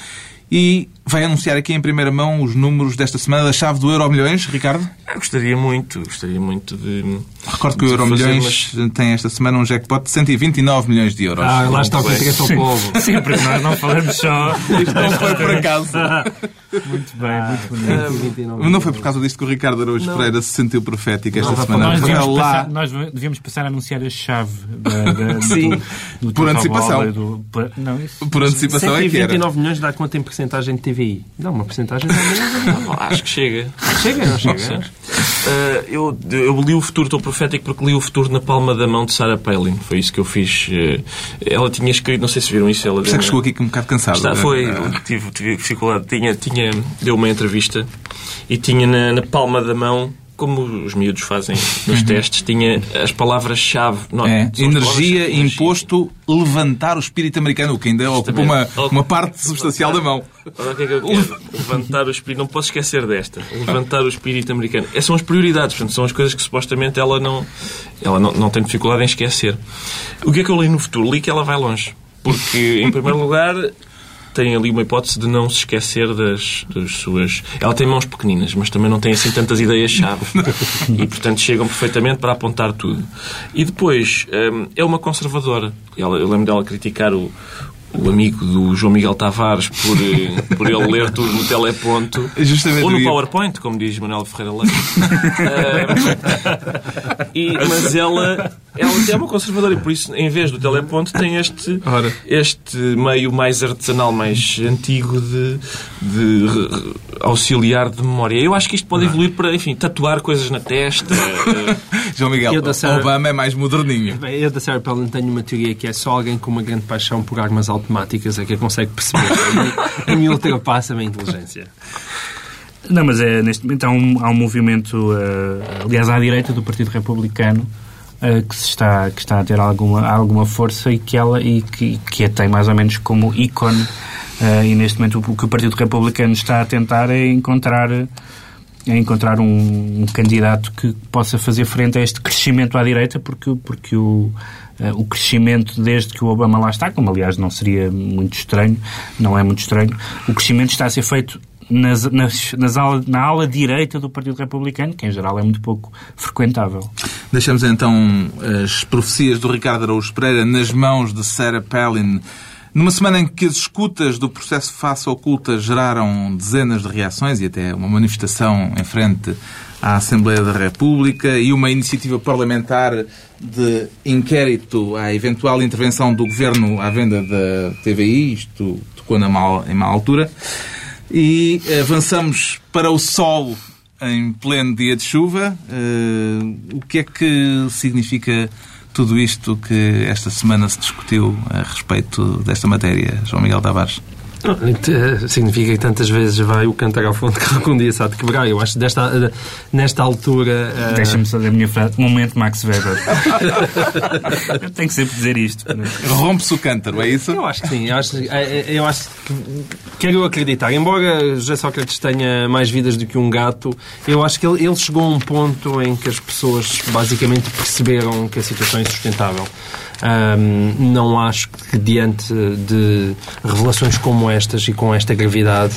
[SPEAKER 1] e vai anunciar aqui em primeira mão os números desta semana da chave do Euro Milhões, Ricardo.
[SPEAKER 2] Ah, gostaria muito, gostaria muito de.
[SPEAKER 1] Recordo que o Euro Milhões tem esta semana um jackpot de 129 milhões de euros.
[SPEAKER 6] Ah, lá está o interessa ao povo. *laughs*
[SPEAKER 3] Sim, porque nós não falamos só.
[SPEAKER 1] Isto não foi por acaso.
[SPEAKER 3] Muito bem, muito bonito.
[SPEAKER 1] Não foi por causa disto que o Ricardo Araújo Pereira se sentiu profético esta semana.
[SPEAKER 3] Nós devíamos,
[SPEAKER 1] lá.
[SPEAKER 3] passar, nós devíamos passar a anunciar a chave da, da, *laughs*
[SPEAKER 6] Sim.
[SPEAKER 3] do, do
[SPEAKER 1] Por antecipação.
[SPEAKER 3] Bola Do, por- não, isso.
[SPEAKER 1] Por antecipação é que era.
[SPEAKER 6] 129 milhões dá quanto em porcentagem de TVI? Dá uma porcentagem de *laughs*
[SPEAKER 2] Acho que chega.
[SPEAKER 6] Chega, não chega?
[SPEAKER 2] Sim. Ah, eu, eu li o futuro, estou profético porque li o futuro na palma da mão de Sarah Palin. Foi isso que eu fiz. Eh, Ela tinha escrito, não sei se viram isso. Ela
[SPEAKER 1] isso é que chegou aqui um bocado cansado.
[SPEAKER 2] Está,
[SPEAKER 1] não é?
[SPEAKER 2] foi,
[SPEAKER 1] Ah.
[SPEAKER 2] tive, tive dificuldade. Tinha, tinha, deu uma entrevista e tinha na, na palma da mão, como os miúdos fazem nos testes, tinha as palavras-chave.
[SPEAKER 1] Uhum. É,
[SPEAKER 2] as
[SPEAKER 1] energia,
[SPEAKER 2] palavras-chave.
[SPEAKER 1] imposto, levantar o espírito americano, o que ainda ocupa uma, uma parte *laughs* substancial da mão.
[SPEAKER 2] Olha o que é que eu quero. Levantar o espírito. Não posso esquecer desta. Levantar o espírito americano. Essas são as prioridades. Portanto, são as coisas que supostamente ela não, ela não, não tem dificuldade em esquecer. O que é que eu li no futuro? Li que ela vai longe. Porque, em primeiro lugar, tem ali uma hipótese de não se esquecer das, das suas. Ela tem mãos pequeninas, mas também não tem assim tantas ideias-chave. *laughs* E, portanto, chegam perfeitamente para apontar tudo. E depois, hum, é uma conservadora. Ela, eu lembro dela criticar o, o amigo do João Miguel Tavares por, eh, por ele ler tudo no teleponto.
[SPEAKER 1] Justamente
[SPEAKER 2] ou no PowerPoint, como diz Manuel Ferreira Leite. Ah, e, mas ela, ela é uma conservadora e por isso, em vez do teleponto, tem este,
[SPEAKER 1] Ora.
[SPEAKER 2] este meio mais artesanal, mais antigo de, de auxiliar de memória. Eu acho que isto pode evoluir para, enfim, tatuar coisas na testa. eh, *laughs*
[SPEAKER 1] João Miguel,
[SPEAKER 6] Sarah-
[SPEAKER 1] Obama é mais moderninho.
[SPEAKER 6] Eu da Sarah Palin tenho uma teoria que é só alguém com uma grande paixão por armas automáticas é que a consegue perceber. A mim- ultrapassa-me a inteligência.
[SPEAKER 3] Não, mas é, neste momento há um, há um movimento, eh, aliás, à direita do Partido Republicano, eh, que, se está, que está a ter alguma, alguma força e que, ela, e que, que a tem mais ou menos como ícone. eh, e neste momento o, que o Partido Republicano está a tentar é encontrar, é encontrar um, um candidato que possa fazer frente a este crescimento à direita, porque, porque o, o crescimento desde que o Obama lá está, como aliás não seria muito estranho, não é muito estranho, o crescimento está a ser feito nas, nas, nas ala, na ala direita do Partido Republicano, que em geral é muito pouco frequentável.
[SPEAKER 1] Deixamos então as profecias do Ricardo Araújo Pereira nas mãos de Sarah Palin. Numa semana em que as escutas do processo face oculta geraram dezenas de reações e até uma manifestação em frente à Assembleia da República e uma iniciativa parlamentar de inquérito à eventual intervenção do Governo à venda da TVI, isto tocou na mal, em má altura, e avançamos para o sol em pleno dia de chuva. Eh, o que é que significa tudo isto que esta semana se discutiu a respeito desta matéria, João Miguel Tavares? *laughs*
[SPEAKER 6] Significa que tantas vezes vai o cantar ao fundo *laughs* que algum dia de quebrar. Eu acho que desta, nesta altura. eh,
[SPEAKER 3] Deixa-me só a minha frase. Momento Max Weber. *laughs* Eu tenho que sempre dizer isto.
[SPEAKER 1] Rompe-se o cântaro, é isso?
[SPEAKER 6] Eu acho que sim. Eu acho, eh, eu acho que quero acreditar. Embora José Sócrates tenha mais vidas do que um gato, eu acho que ele, ele chegou a um ponto em que as pessoas basicamente perceberam que a situação é insustentável. Ahm, não acho que diante de revelações como estas e com esta gravidade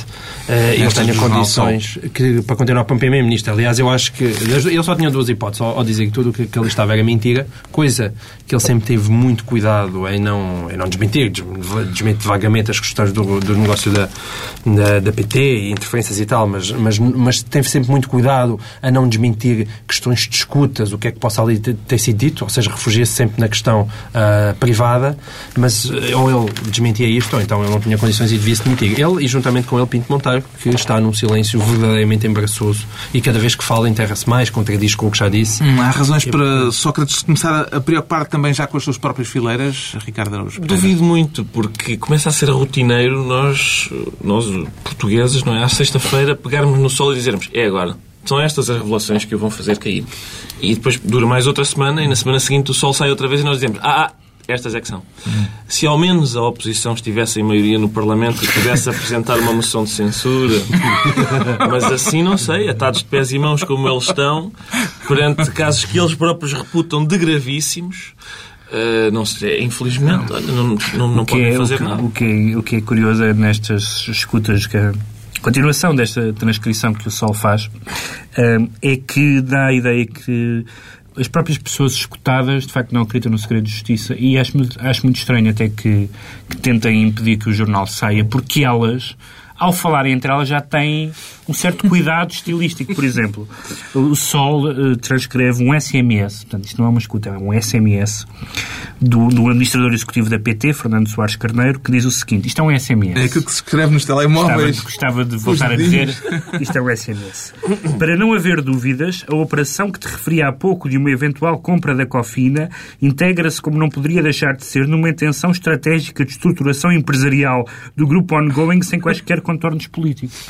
[SPEAKER 6] eh, ele tenha condições que, para continuar para Primeiro-Ministro. Aliás, eu acho que ele só tinha duas hipóteses. Ao, ao dizer que tudo o que, que ele estava era mentira, coisa que ele sempre teve muito cuidado em não, em não desmentir, des- desmente vagamente as questões do, do negócio da, da, da PT e interferências e tal, mas, mas, mas teve sempre muito cuidado a não desmentir questões de escutas, o que é que possa ali ter, ter sido dito, ou seja, refugia-se sempre na questão ah, privada, mas eh, ou ele desmentia isto, ou então ele não tinha condições de devia-se demitir. Ele e juntamente com ele Pinto Monteiro, que está num silêncio verdadeiramente embaraçoso e cada vez que fala enterra-se mais, contradiz com o que já disse.
[SPEAKER 1] Hum, há razões para Sócrates começar a preocupar também já com as suas próprias fileiras, Ricardo Araújo?
[SPEAKER 2] Duvido muito, porque começa a ser rotineiro nós, nós portugueses, não é? À sexta-feira, pegarmos no sol e dizermos é agora. São estas as revelações que o vão fazer cair. E depois dura mais outra semana e na semana seguinte o sol sai outra vez e nós dizemos ah, ah estas é que são. Se ao menos a oposição estivesse em maioria no Parlamento e pudesse apresentar uma moção de censura, *laughs* mas assim não sei, atados de pés e mãos como eles estão, perante casos que eles próprios reputam de gravíssimos, Uh, não sei, infelizmente, olha, não, não, não podem
[SPEAKER 3] é,
[SPEAKER 2] fazer
[SPEAKER 3] o que,
[SPEAKER 2] nada.
[SPEAKER 3] O que, é, o que é curioso é nestas escutas que continuação desta transcrição que o Sol faz eh, é que dá a ideia que as próprias pessoas escutadas de facto não acreditam no segredo de justiça e acho, acho muito estranho até que, que tentem impedir que o jornal saia porque elas ao falarem entre elas já têm um certo cuidado estilístico, por exemplo. O Sol eh, transcreve um SMS, portanto, isto não é uma escuta, é um SMS do, do administrador executivo da PT, Fernando Soares Carneiro, que diz o seguinte: isto é um SMS.
[SPEAKER 1] É aquilo que se escreve nos
[SPEAKER 3] Gostava,
[SPEAKER 1] telemóveis.
[SPEAKER 3] gostava de voltar a dizer isto é o SMS. Para não haver dúvidas, a operação que te referi há pouco de uma eventual compra da Cofina integra-se, como não poderia deixar de ser, numa intenção estratégica de estruturação empresarial do grupo ongoing sem quaisquer contornos políticos.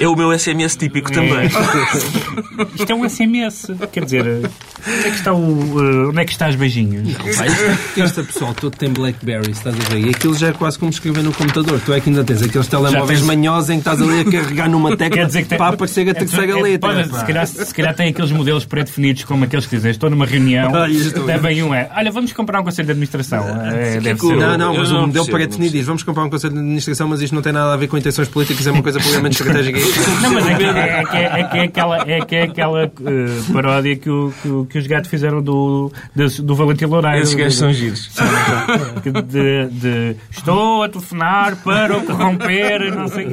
[SPEAKER 2] É o meu SMS típico também. *laughs*
[SPEAKER 3] Isto é um SMS. Quer dizer, onde é que está, o, eh, onde é que está os beijinhos?
[SPEAKER 6] Vai, este pessoal todo tem Blackberry, estás a ver? E aquilo já é quase como escrever no computador. Tu é que ainda tens aqueles telemóveis
[SPEAKER 3] tens-
[SPEAKER 6] manhosos em que estás ali a carregar numa tecla
[SPEAKER 3] Quer dizer que tem-
[SPEAKER 6] para aparecer a terceira
[SPEAKER 3] É,
[SPEAKER 6] letra.
[SPEAKER 3] pode- se, calhar, se calhar tem aqueles modelos pré-definidos como aqueles que dizem estou numa reunião,
[SPEAKER 6] Ah, isto-
[SPEAKER 3] devem um é olha, vamos comprar um conselho de administração. É, deve ser.
[SPEAKER 6] Não, não, mas
[SPEAKER 2] não
[SPEAKER 6] o modelo pré-definido
[SPEAKER 2] não
[SPEAKER 6] diz vamos comprar um conselho de administração, mas isto não tem nada a ver com intenções políticas, é uma coisa puramente *laughs* estratégica.
[SPEAKER 3] Não, mas é que é, é que é, é que é aquela, é que é aquela eh, paródia que, o, que, que os gatos fizeram do, do, do Valentim Loureiro.
[SPEAKER 2] Esses gajos são giros.
[SPEAKER 3] De, de, estou a telefonar para o corromper, não sei.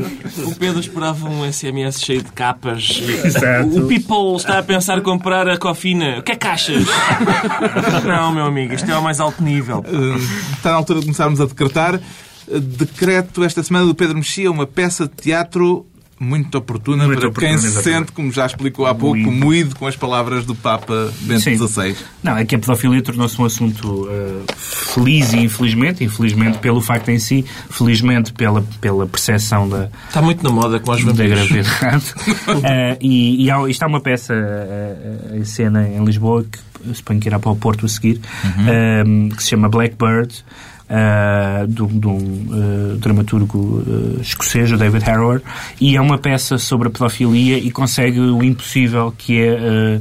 [SPEAKER 3] O
[SPEAKER 2] Pedro esperava um SMS cheio de capas.
[SPEAKER 3] Exato.
[SPEAKER 2] O People está a pensar comprar a cofina. O que é caixas? Não, meu amigo, isto é ao mais alto nível.
[SPEAKER 1] Eh, Está na altura de começarmos a decretar. Eh, Decreto esta semana do Pedro Mexia, uma peça de teatro muito oportuna
[SPEAKER 3] Muito
[SPEAKER 1] para
[SPEAKER 3] oportuna,
[SPEAKER 1] quem se
[SPEAKER 3] exatamente.
[SPEAKER 1] sente, como já explicou há pouco,
[SPEAKER 3] Moído.
[SPEAKER 1] moído com as palavras do Papa Bento. XVI.
[SPEAKER 3] Não, é que a pedofilia tornou-se um assunto eh, feliz e infelizmente, infelizmente pelo facto em si, felizmente pela, pela percepção da,
[SPEAKER 2] Está muito na moda com
[SPEAKER 3] da
[SPEAKER 2] vampiros.
[SPEAKER 3] gravidade. *laughs* Eh, e, e há, isto há uma peça eh, em cena em Lisboa, que suponho que irá para o Porto a seguir, eh, que se chama Blackbird, eh, de, de um eh, dramaturgo eh, escocês, o David Harrower, e é uma peça sobre a pedofilia e consegue o impossível que é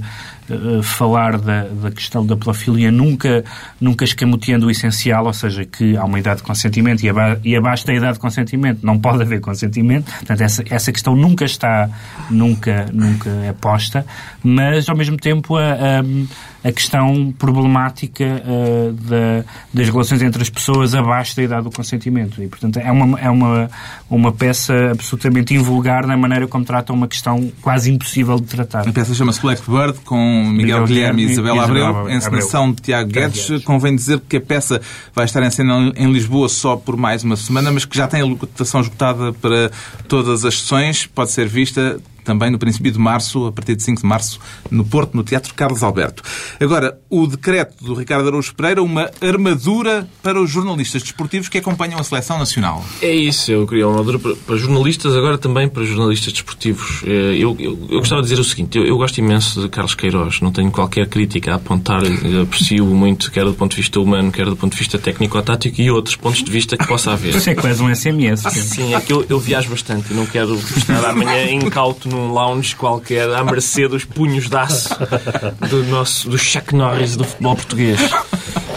[SPEAKER 3] eh, falar da, da questão da pedofilia nunca, nunca escamoteando o essencial, ou seja, que há uma idade de consentimento e, aba e abaixo da idade de consentimento não pode haver consentimento. Portanto, essa, essa questão nunca está, nunca, nunca é posta, mas ao mesmo tempo a, a, a questão problemática eh, da, das relações entre as pessoas abaixo da idade do consentimento. E, portanto, é uma, é uma, uma peça absolutamente invulgar na maneira como trata uma questão quase impossível de tratar.
[SPEAKER 1] A peça chama-se Blackbird, com Miguel,
[SPEAKER 3] Miguel
[SPEAKER 1] Guilherme e
[SPEAKER 3] e
[SPEAKER 1] Abreu, encenação de Tiago
[SPEAKER 3] Tiago
[SPEAKER 1] Guedes.
[SPEAKER 3] Guedes.
[SPEAKER 1] Convém dizer que a peça vai estar em cena em Lisboa só por mais uma semana, mas que já tem a lotação esgotada para todas as sessões. Pode ser vista também no princípio de março, a partir de 5 de março, no Porto, no Teatro Carlos Alberto. Agora, o decreto do Ricardo Araújo Pereira, uma armadura para os jornalistas desportivos que acompanham a seleção nacional.
[SPEAKER 2] É isso, eu queria uma armadura para, para jornalistas, agora também para jornalistas desportivos. Eh, Eu, eu, eu gostava de dizer o seguinte: eu, eu gosto imenso de Carlos Queiroz, não tenho qualquer crítica a apontar, eu aprecio muito, quer do ponto de vista humano, quer do ponto de vista técnico-tático e outros pontos de vista que possa haver.
[SPEAKER 3] Isso é quase um SMS.
[SPEAKER 2] Sim, é que eu, eu viajo bastante e não quero estar amanhã incauto num lounge qualquer à mercê dos punhos de aço do nosso do Chuck Norris do futebol português.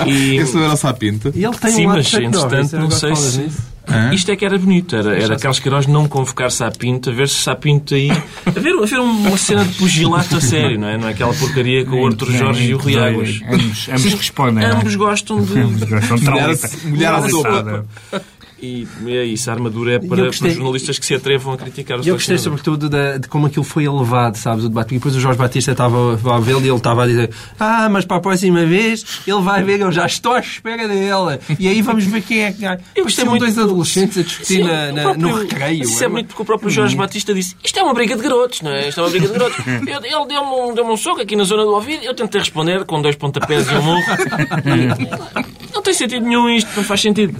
[SPEAKER 2] E,
[SPEAKER 1] Esse não era o Sapinto.
[SPEAKER 6] E ele tem
[SPEAKER 2] Sim,
[SPEAKER 6] um
[SPEAKER 2] mas entretanto não sei se.
[SPEAKER 6] nisso.
[SPEAKER 2] Isto é que era bonito, era, era Carlos Queiroz não convocar Sapinto, a ver se Sapinto aí. A ver, a ver uma cena de pugilato a sério, não é? Não é aquela porcaria com o Arthur Jorge e o Rui Águas.
[SPEAKER 3] Ambos, ambos respondem. não é?
[SPEAKER 2] Ambos gostam de.
[SPEAKER 3] Ambos gostam de traulitar.
[SPEAKER 1] molhar a sopa.
[SPEAKER 2] E é isso, a armadura é para,
[SPEAKER 6] eu gostei-
[SPEAKER 2] para jornalistas que se atrevam a criticar os
[SPEAKER 6] eu gostei sobretudo da- de como aquilo foi elevado, sabes, o debate. E depois o Jorge Batista estava a vê-lo e ele estava a dizer ah, mas para a próxima vez ele vai ver, eu já estou à espera dele. E aí vamos ver quem é que ganha. Depois
[SPEAKER 2] gostei muito-
[SPEAKER 6] dois adolescentes a discutir
[SPEAKER 2] Sim,
[SPEAKER 6] na- na-
[SPEAKER 2] próprio-
[SPEAKER 6] no recreio.
[SPEAKER 2] Isso é
[SPEAKER 6] uma-
[SPEAKER 2] muito porque o próprio Jorge Batista disse isto é uma briga de garotos, não é? Isto é uma briga de garotos. *laughs* Eu- ele deu-me um, deu um soco aqui na zona do ouvido, eu tentei responder com dois pontapés e um murro. *laughs* Não tem sentido nenhum isto, não faz sentido.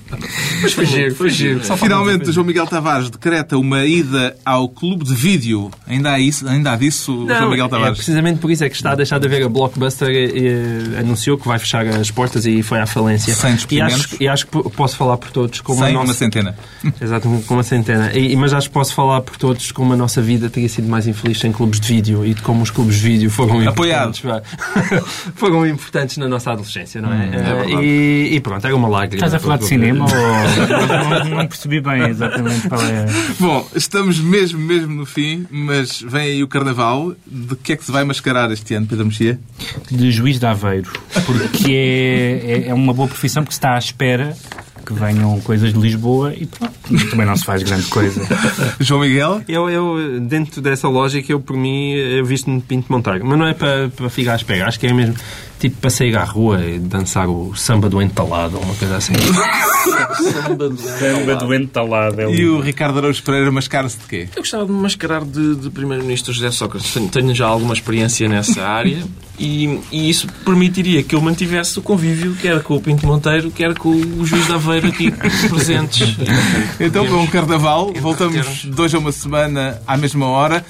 [SPEAKER 6] Mas foi giro, foi giro.
[SPEAKER 1] Finalmente, João Miguel Tavares decreta uma ida ao clube de vídeo. Ainda há, isso, ainda há disso, João Miguel
[SPEAKER 6] é
[SPEAKER 1] Tavares?
[SPEAKER 6] precisamente por isso é que está a deixar de haver a Blockbuster eh, anunciou que vai fechar as portas e foi à falência.
[SPEAKER 1] Sem
[SPEAKER 6] e acho, e acho que posso falar por todos como a
[SPEAKER 1] Sem
[SPEAKER 6] nossa...
[SPEAKER 1] uma centena. *laughs*
[SPEAKER 6] Exato, com uma centena. E, mas acho que posso falar por todos como a nossa vida teria sido mais infeliz sem clubes de vídeo e de como os clubes de vídeo foram
[SPEAKER 1] Apoiado.
[SPEAKER 6] importantes. *laughs* foram importantes na nossa adolescência, não é?
[SPEAKER 1] Hum,
[SPEAKER 6] Eh, e, e pronto, era uma lágrima.
[SPEAKER 3] Estás a falar de cinema ou... *laughs* não, não percebi bem exatamente qual é...
[SPEAKER 1] Bom, estamos mesmo, mesmo no fim, mas vem aí o Carnaval. De que é que se vai mascarar este ano, Pedro Mexia?
[SPEAKER 3] de juiz de Aveiro, porque é, é, é uma boa profissão porque se está à espera que venham coisas de Lisboa e pronto, também não se faz grande coisa. *laughs*
[SPEAKER 1] João Miguel?
[SPEAKER 6] Eu, eu, dentro dessa lógica, eu, por mim, eu visto-me de Pinto Monteiro. Mas não é para, para ficar à espera. Acho que é mesmo tipo para sair à rua e dançar o samba do entalado ou uma coisa assim.
[SPEAKER 3] Samba do entalado. É
[SPEAKER 1] E o Ricardo Araújo Pereira mascara-se de quê?
[SPEAKER 2] Eu gostava de me mascarar de, de Primeiro-Ministro José Sócrates. Tenho, tenho já alguma experiência nessa área e, e isso permitiria que eu mantivesse o convívio, quer com o Pinto Monteiro, quer com o Juiz de Aveiro aqui *laughs* presentes.
[SPEAKER 1] Então, para um Carnaval, voltamos hoje a uma semana à mesma hora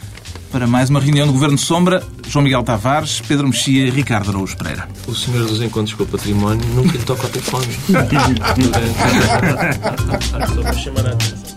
[SPEAKER 1] para mais uma reunião do Governo de Sombra. João Miguel Tavares, Pedro Mexia e Ricardo Araújo Pereira.
[SPEAKER 2] O senhor dos encontros com o património nunca lhe toca o telefone. *laughs* *laughs* Só para chamar a atenção.